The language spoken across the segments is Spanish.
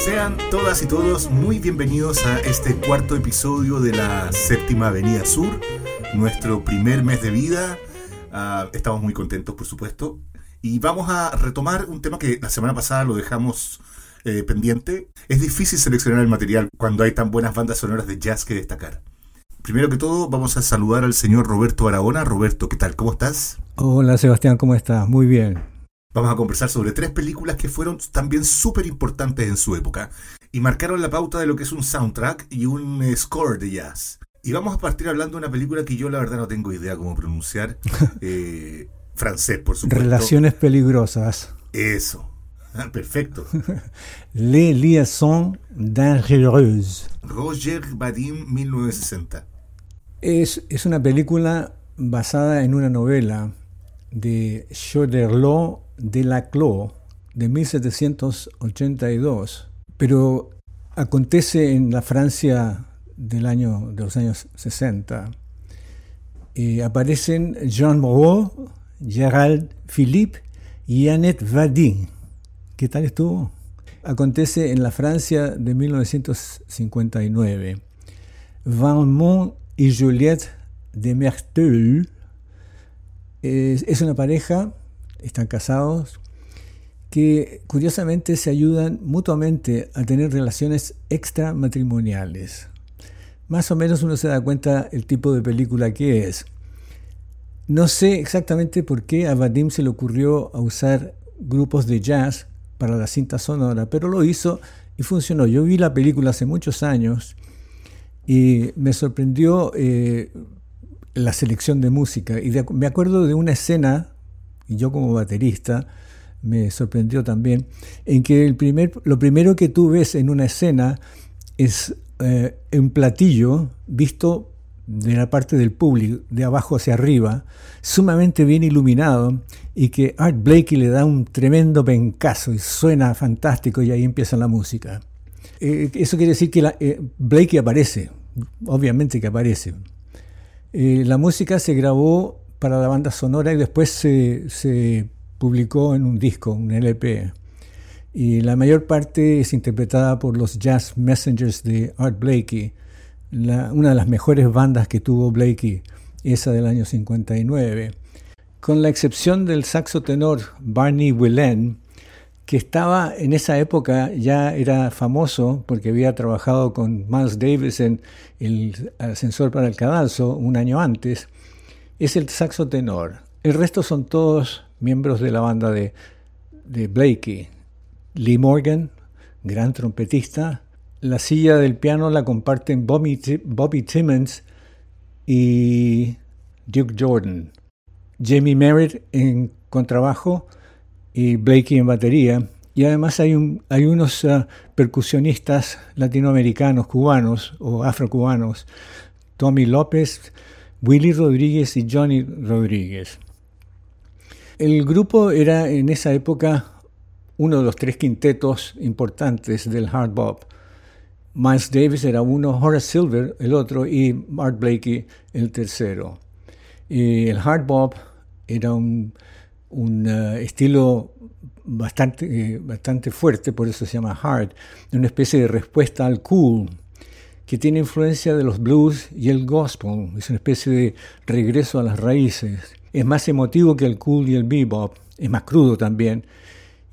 Sean todas y todos muy bienvenidos a este cuarto episodio de la Séptima Avenida Sur, nuestro primer mes de vida. Ah, estamos muy contentos, por supuesto. Y vamos a retomar un tema que la semana pasada lo dejamos eh, pendiente. Es difícil seleccionar el material cuando hay tan buenas bandas sonoras de jazz que destacar. Primero que todo, vamos a saludar al señor Roberto Aragona. Roberto, ¿qué tal? ¿Cómo estás? Hola Sebastián, ¿cómo estás? Muy bien. Vamos a conversar sobre tres películas que fueron también súper importantes en su época y marcaron la pauta de lo que es un soundtrack y un eh, score de jazz. Y vamos a partir hablando de una película que yo la verdad no tengo idea cómo pronunciar. Eh, francés, por supuesto. Relaciones peligrosas. Eso. Ah, perfecto. Les liaisons dangereuses. Roger Vadim, 1960. Es, es una película basada en una novela de Choderlos de Laclos de 1782, pero acontece en la Francia del año, de los años 60. Eh, aparecen Jean Moreau, Gérald Philippe y Annette Vadin. ¿Qué tal estuvo? Acontece en la Francia de 1959. Valmont y Juliette de Merteuil es, es una pareja, están casados, que curiosamente se ayudan mutuamente a tener relaciones extramatrimoniales. Más o menos uno se da cuenta el tipo de película que es. No sé exactamente por qué a Vadim se le ocurrió a usar grupos de jazz para la cinta sonora, pero lo hizo y funcionó. Yo vi la película hace muchos años y me sorprendió eh, la selección de música. Y me acuerdo de una escena, y yo como baterista, me sorprendió también, en que el primer, lo primero que tú ves en una escena es eh, un platillo visto de la parte del público, de abajo hacia arriba, sumamente bien iluminado, y que Art Blakey le da un tremendo pencazo y suena fantástico y ahí empieza la música. Eh, eso quiere decir que eh, Blakey aparece, obviamente que aparece. La música se grabó para la banda sonora y después se, publicó en un disco, un LP. Y la mayor parte es interpretada por los Jazz Messengers de Art Blakey, una de las mejores bandas que tuvo Blakey, esa del año 59. Con la excepción del saxo tenor Barney Willen, que estaba en esa época, ya era famoso porque había trabajado con Miles Davis en el ascensor para el cadalso un año antes, es el saxo tenor. El resto son todos miembros de la banda de, de Blakey. Lee Morgan, gran trompetista. La silla del piano la comparten Bobby, Bobby Timmons y Duke Jordan. Jamie Merritt en contrabajo y Blakey en batería. Y además hay, un, hay unos uh, percusionistas latinoamericanos, cubanos o afrocubanos, Tommy López, Willy Rodríguez y Johnny Rodríguez. El grupo era en esa época uno de los tres quintetos importantes del hard bop. Miles Davis era uno, Horace Silver el otro y Art Blakey el tercero. Y el hard bop era un, un uh, estilo bastante, eh, bastante fuerte, por eso se llama hard, una especie de respuesta al cool, que tiene influencia de los blues y el gospel, es una especie de regreso a las raíces. Es más emotivo que el cool y el bebop, es más crudo también,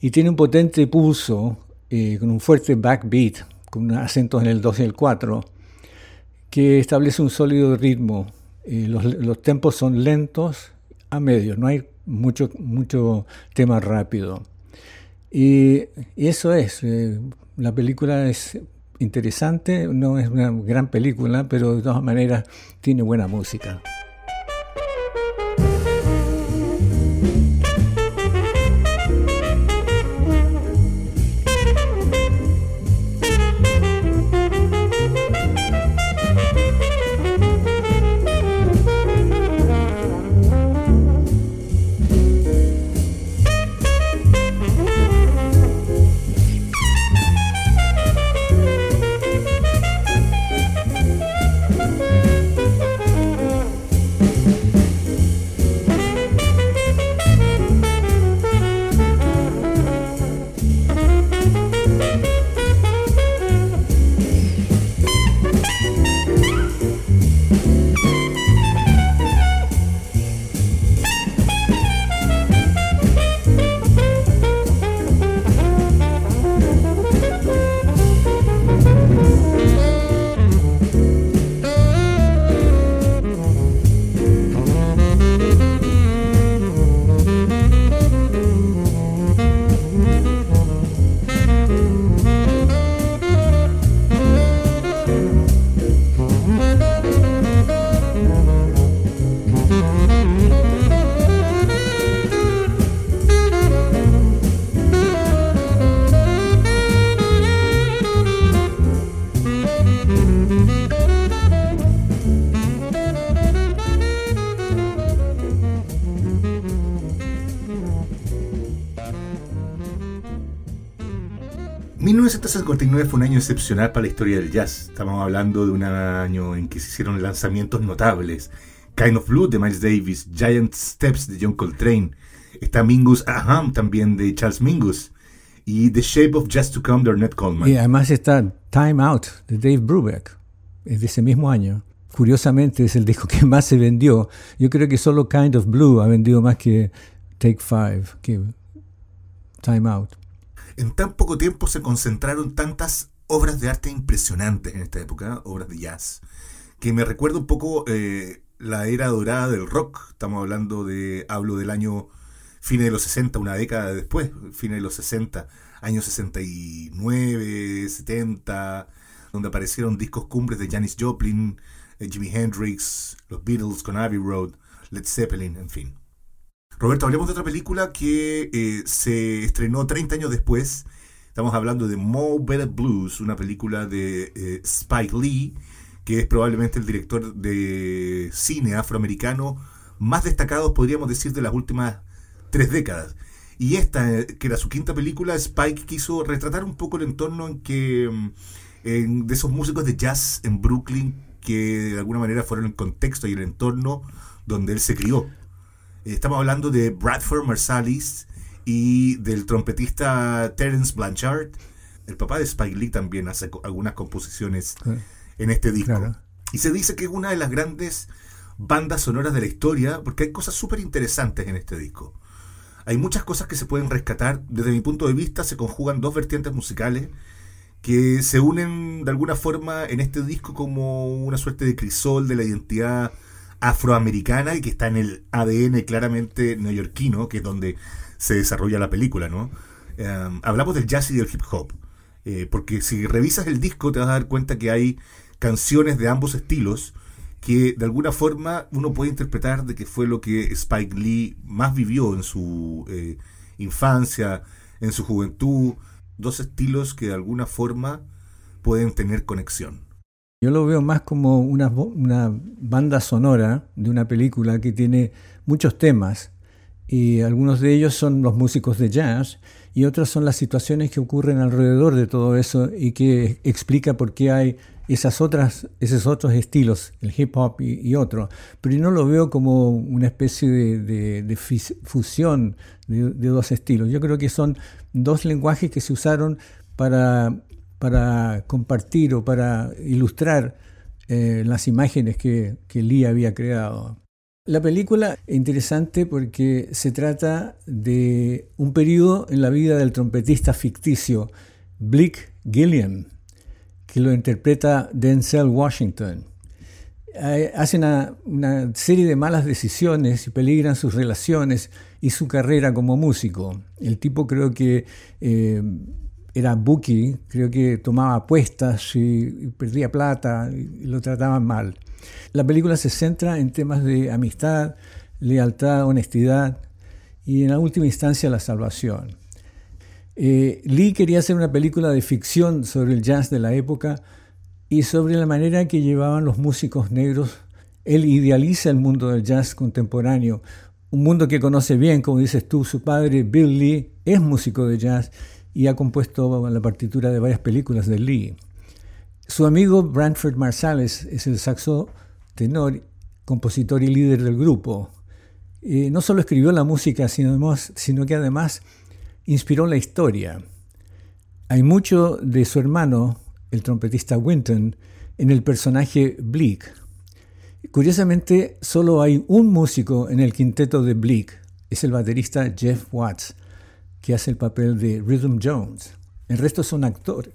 y tiene un potente pulso eh, con un fuerte backbeat, con acentos en el 2 y el 4, que establece un sólido ritmo. Eh, los, los tempos son lentos a medios, no hay mucho, mucho tema rápido. Y, eso es, eh, la película es interesante, no es una gran película, pero de todas maneras tiene buena música. 1959 fue un año excepcional para la historia del jazz. Estamos hablando de un año en que se hicieron lanzamientos notables. Kind of Blue de Miles Davis, Giant Steps de John Coltrane, está Mingus Aham también de Charles Mingus y The Shape of Just to Come de Ornette Coleman. Y además está Time Out de Dave Brubeck, es de ese mismo año. Curiosamente es el disco que más se vendió. Yo creo que solo Kind of Blue ha vendido más que Take Five, que Time Out en tan poco tiempo se concentraron tantas obras de arte impresionantes en esta época, obras de jazz, que me recuerda un poco eh, la era dorada del rock. Estamos hablando de, hablo del año fines de los 60, una década después, fines de los 60, años 69, 70, donde aparecieron discos cumbres de Janis Joplin, eh, Jimi Hendrix, los Beatles con Abbey Road, Led Zeppelin, en fin. Roberto, hablemos de otra película que eh, se estrenó 30 años después. Estamos hablando de Mo Better Blues, una película de eh, Spike Lee, que es probablemente el director de cine afroamericano más destacado, podríamos decir, de las últimas tres décadas. Y esta, eh, que era su quinta película, Spike quiso retratar un poco el entorno en que mm, de esos músicos de jazz en Brooklyn que de alguna manera fueron el contexto y el entorno donde él se crió. Estamos hablando de Bradford Marsalis y del trompetista Terence Blanchard. El papá de Spike Lee también hace algunas composiciones en este disco. Y se dice que es una de las grandes bandas sonoras de la historia porque hay cosas súper interesantes en este disco. Hay muchas cosas que se pueden rescatar. Desde mi punto de vista se conjugan dos vertientes musicales que se unen de alguna forma en este disco como una suerte de crisol de la identidad afroamericana y que está en el ADN claramente neoyorquino, que es donde se desarrolla la película, ¿no? Em, hablamos del jazz y del hip hop, eh, porque si revisas el disco te vas a dar cuenta que hay canciones de ambos estilos que de alguna forma uno puede interpretar de que fue lo que Spike Lee más vivió en su eh, infancia, en su juventud, dos estilos que de alguna forma pueden tener conexión. Yo lo veo más como una, una, banda sonora de una película que tiene muchos temas y algunos de ellos son los músicos de jazz y otros son las situaciones que ocurren alrededor de todo eso y que explica por qué hay esas otras, esos otros estilos, el hip hop y, otro. Pero yo no lo veo como una especie de, fusión de dos estilos. Yo creo que son dos lenguajes que se usaron para para compartir o para ilustrar eh, las imágenes que, que Lee había creado. La película es interesante porque se trata de un periodo en la vida del trompetista ficticio Blick Gilliam, que lo interpreta Denzel Washington. Hace una, serie de malas decisiones y peligran sus relaciones y su carrera como músico. El tipo creo que eh, era Buki, creo que tomaba apuestas y, perdía plata y, lo trataban mal. La película se centra en temas de amistad, lealtad, honestidad y en la última instancia la salvación. Eh, Lee quería hacer una película de ficción sobre el jazz de la época y sobre la manera que llevaban los músicos negros. Él idealiza el mundo del jazz contemporáneo, un mundo que conoce bien, como dices tú, su padre Bill Lee es músico de jazz y ha compuesto la partitura de varias películas de Lee. Su amigo Branford Marsalis es el saxo tenor, compositor y líder del grupo. no solo escribió la música, sino, sino que además inspiró la historia. Hay mucho de su hermano, el trompetista Winton, en el personaje Bleak. Curiosamente, solo hay un músico en el quinteto de Bleak, es el baterista Jeff Watts, que hace el papel de Rhythm Jones. El resto son actores.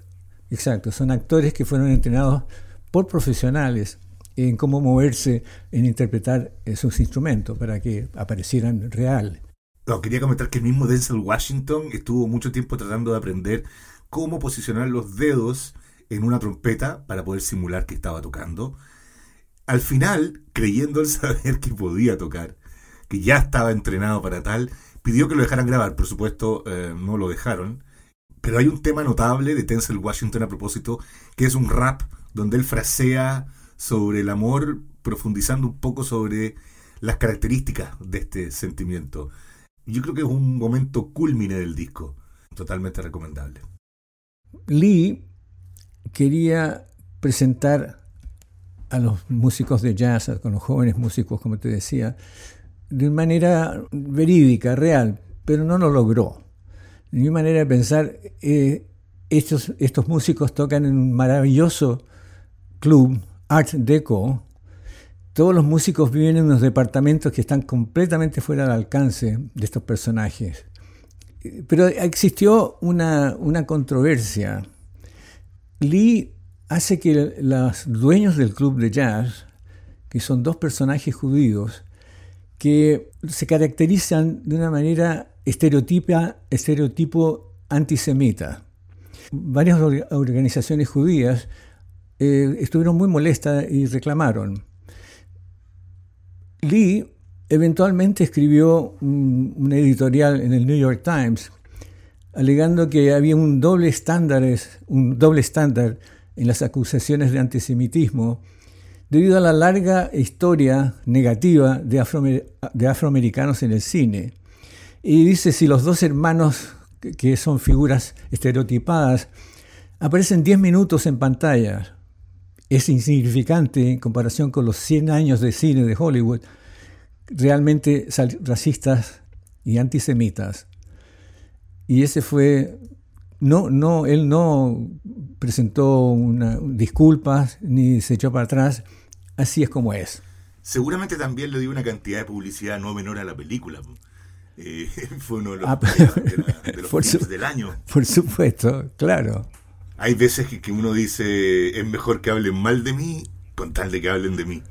Exacto, son actores que fueron entrenados por profesionales en cómo moverse, en interpretar sus instrumentos para que aparecieran real. No, quería comentar que el mismo Denzel Washington estuvo mucho tiempo tratando de aprender cómo posicionar los dedos en una trompeta para poder simular que estaba tocando. Al final, creyendo el saber que podía tocar, que ya estaba entrenado para tal, pidió que lo dejaran grabar, por supuesto eh, no lo dejaron. Pero hay un tema notable de Denzel Washington a propósito, que es un rap donde él frasea sobre el amor, profundizando un poco sobre las características de este sentimiento. Yo creo que es un momento culmine del disco, totalmente recomendable. Lee quería presentar a los músicos de jazz, con los jóvenes músicos, como te decía, de manera verídica, real, pero no lo logró. Mi manera de pensar, eh, estos, estos músicos tocan en un maravilloso club, Art Deco. Todos los músicos viven en unos departamentos que están completamente fuera del alcance de estos personajes. Pero existió una, una controversia. Lee hace que los dueños del club de jazz, que son dos personajes judíos, que se caracterizan de una manera estereotipa, estereotipo antisemita. Varias organizaciones judías eh, estuvieron muy molestas y reclamaron. Lee eventualmente escribió un, un editorial en el New York Times alegando que había un doble estándar, un doble estándar en las acusaciones de antisemitismo debido a la larga historia negativa de, afroamericanos en el cine. Y dice, si los dos hermanos, que son figuras estereotipadas, aparecen 10 minutos en pantalla, es insignificante en comparación con los 100 años de cine de Hollywood, realmente racistas y antisemitas. Y ese fue no, no, él no presentó una, disculpas ni se echó para atrás. Así es como es. Seguramente también le dio una cantidad de publicidad no menor a la película. Eh, fue uno de los, ah, del año. Por supuesto, claro. Hay veces que, que, uno dice, es mejor que hablen mal de mí con tal de que hablen de mí.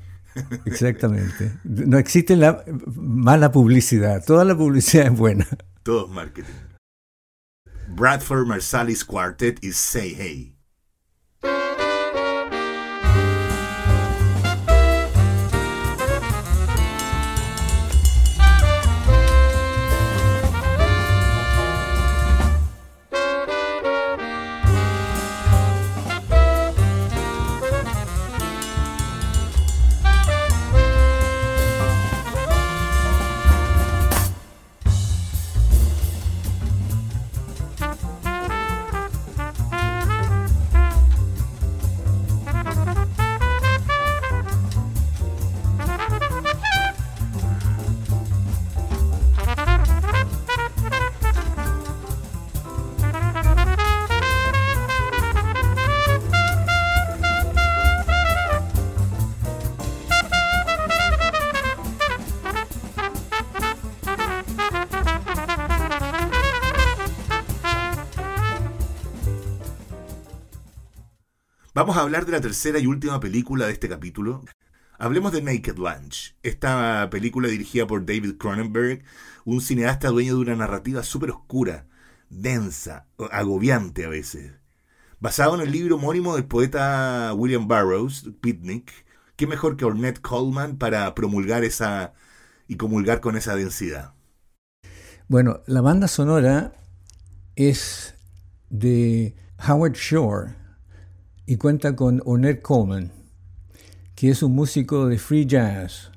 Exactamente. No existe la mala publicidad. Toda la publicidad es buena. Todo es marketing. Bradford Marsalis Quartet is Say Hey. Vamos a hablar de la tercera y última película de este capítulo. Hablemos de Naked Lunch, esta película dirigida por David Cronenberg, un cineasta dueño de una narrativa súper oscura, densa, agobiante a veces. Basado en el libro homónimo del poeta William Burroughs, Picnic, qué mejor que Ornette Coleman para promulgar esa y comulgar con esa densidad. Bueno, la banda sonora es de Howard Shore, y cuenta con Ornette Coleman, que es un músico de free jazz.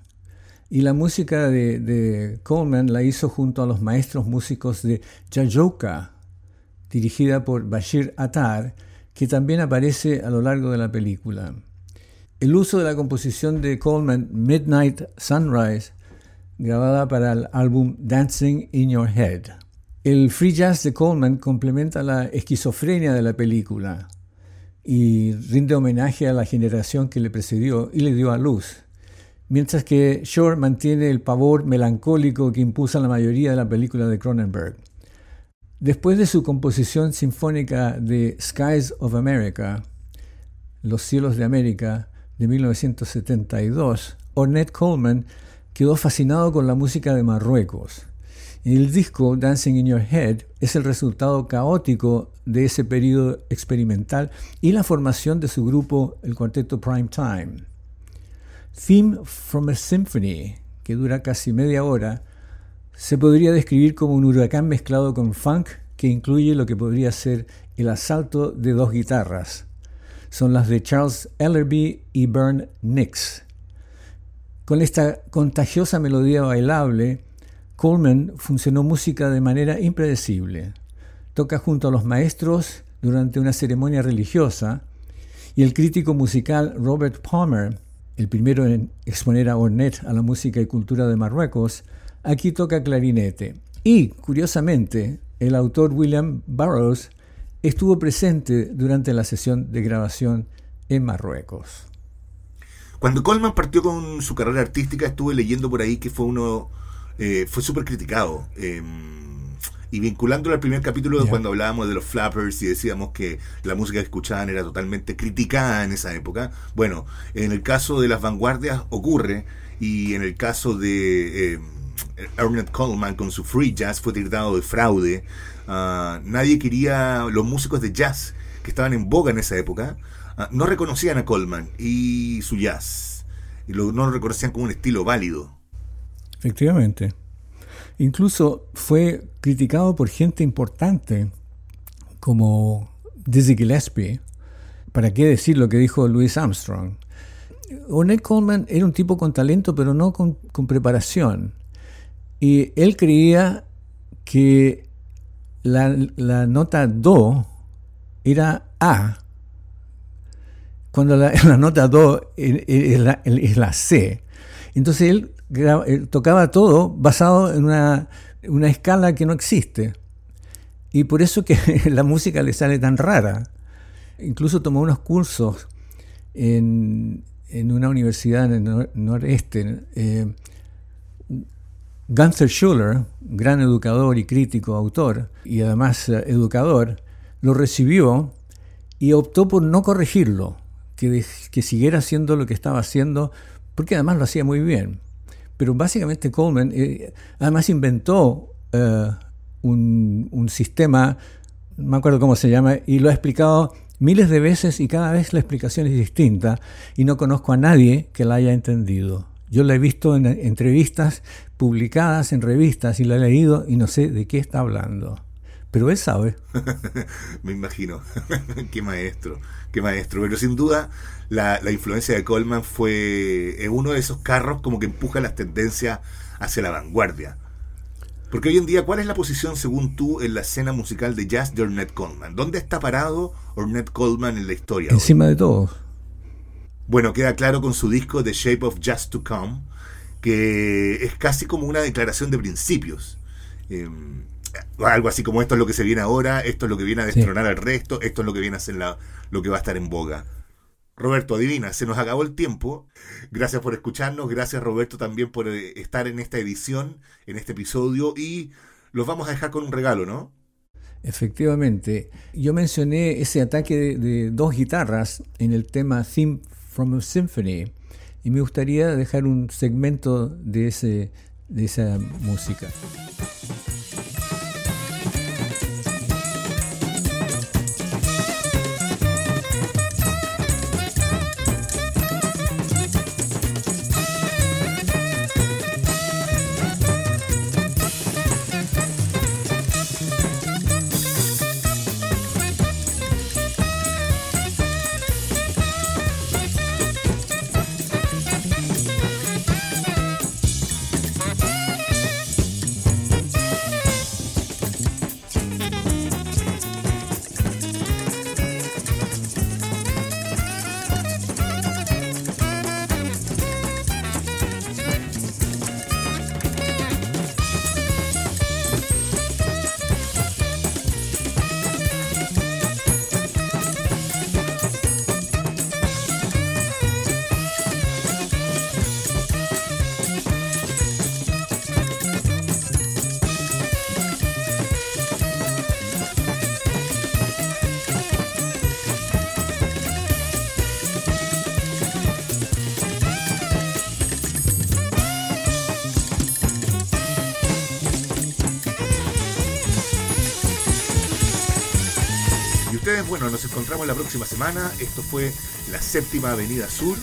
Y la música de, Coleman la hizo junto a los maestros músicos de Jajoka, dirigida por Bashir Attar, que también aparece a lo largo de la película. El uso de la composición de Coleman, Midnight Sunrise, grabada para el álbum Dancing in Your Head. El free jazz de Coleman complementa la esquizofrenia de la película y rinde homenaje a la generación que le precedió y le dio a luz, mientras que Shore mantiene el pavor melancólico que impuso la mayoría de la película de Cronenberg. Después de su composición sinfónica de Skies of America, Los cielos de América, de 1972, Ornette Coleman quedó fascinado con la música de Marruecos el disco Dancing in Your Head es el resultado caótico de ese periodo experimental y la formación de su grupo, el cuarteto Prime Time. Theme from a Symphony, que dura casi media hora, se podría describir como un huracán mezclado con funk que incluye lo que podría ser el asalto de dos guitarras. Son las de Charles Ellerby y Bern Nix. Con esta contagiosa melodía bailable, Coleman funcionó música de manera impredecible. Toca junto a los maestros durante una ceremonia religiosa y el crítico musical Robert Palmer, el primero en exponer a Ornette a la música y cultura de Marruecos, aquí toca clarinete. Y, curiosamente, el autor William Burroughs estuvo presente durante la sesión de grabación en Marruecos. Cuando Coleman partió con su carrera artística, estuve leyendo por ahí que fue uno, eh, fue súper criticado. Em, y vinculándolo al primer capítulo cuando hablábamos de los flappers y decíamos que la música que escuchaban era totalmente criticada en esa época. Bueno, en el caso de las vanguardias ocurre y en el caso de eh, Ernest Coleman con su free jazz fue tratado de fraude. Ah, nadie quería, los músicos de jazz que estaban en boga en esa época, ah, no reconocían a Coleman y su jazz. Y no lo reconocían como un estilo válido. Efectivamente. Incluso fue criticado por gente importante como Dizzy Gillespie. ¿Para qué decir lo que dijo Louis Armstrong? Ornette Coleman era un tipo con talento, pero no con, preparación. Y él creía que la, nota Do era A, cuando la, nota Do es la, es la C. Entonces él tocaba todo basado en una, escala que no existe. Y por eso que la música le sale tan rara. Incluso tomó unos cursos en, una universidad en el noreste. Eh, Gunther Schuller, gran educador y crítico, autor, y además eh, educador, lo recibió y optó por no corregirlo, que, que siguiera haciendo lo que estaba haciendo, porque además lo hacía muy bien. Pero básicamente Coleman eh, además inventó eh, un, sistema, no me acuerdo cómo se llama, y lo ha explicado miles de veces y cada vez la explicación es distinta y no conozco a nadie que la haya entendido. Yo la he visto en entrevistas publicadas en revistas y la he leído y no sé de qué está hablando. Pero él sabe. Me imagino. qué maestro, qué maestro. Pero sin duda la, influencia de Coleman fue uno de esos carros como que empuja las tendencias hacia la vanguardia. Porque hoy en día, ¿cuál es la posición, según tú, en la escena musical de jazz de Ornette Coleman? ¿Dónde está parado Ornette Coleman en la historia? Encima de todos. Bueno, queda claro con su disco The Shape of Jazz to Come, que es casi como una declaración de principios. Em, algo así como esto es lo que se viene ahora, esto es lo que viene a destronar al resto, esto es lo que viene a ser lo que va a estar en boga. Roberto, adivina, se nos acabó el tiempo. Gracias por escucharnos, gracias Roberto también por eh, estar en esta edición, en este episodio y los vamos a dejar con un regalo, ¿no? Efectivamente, yo mencioné ese ataque de, de dos guitarras en el tema Theme from a Symphony y me gustaría dejar un segmento de, ese, de esa música. Bueno, nos encontramos la próxima semana. Esto fue la séptima Avenida Sur.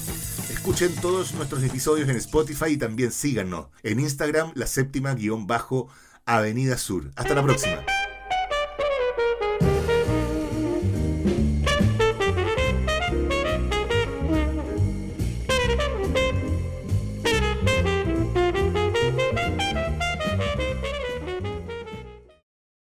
Escuchen todos nuestros episodios en Spotify y también síganos en Instagram, la séptima guion bajo Avenida Sur. Hasta la próxima.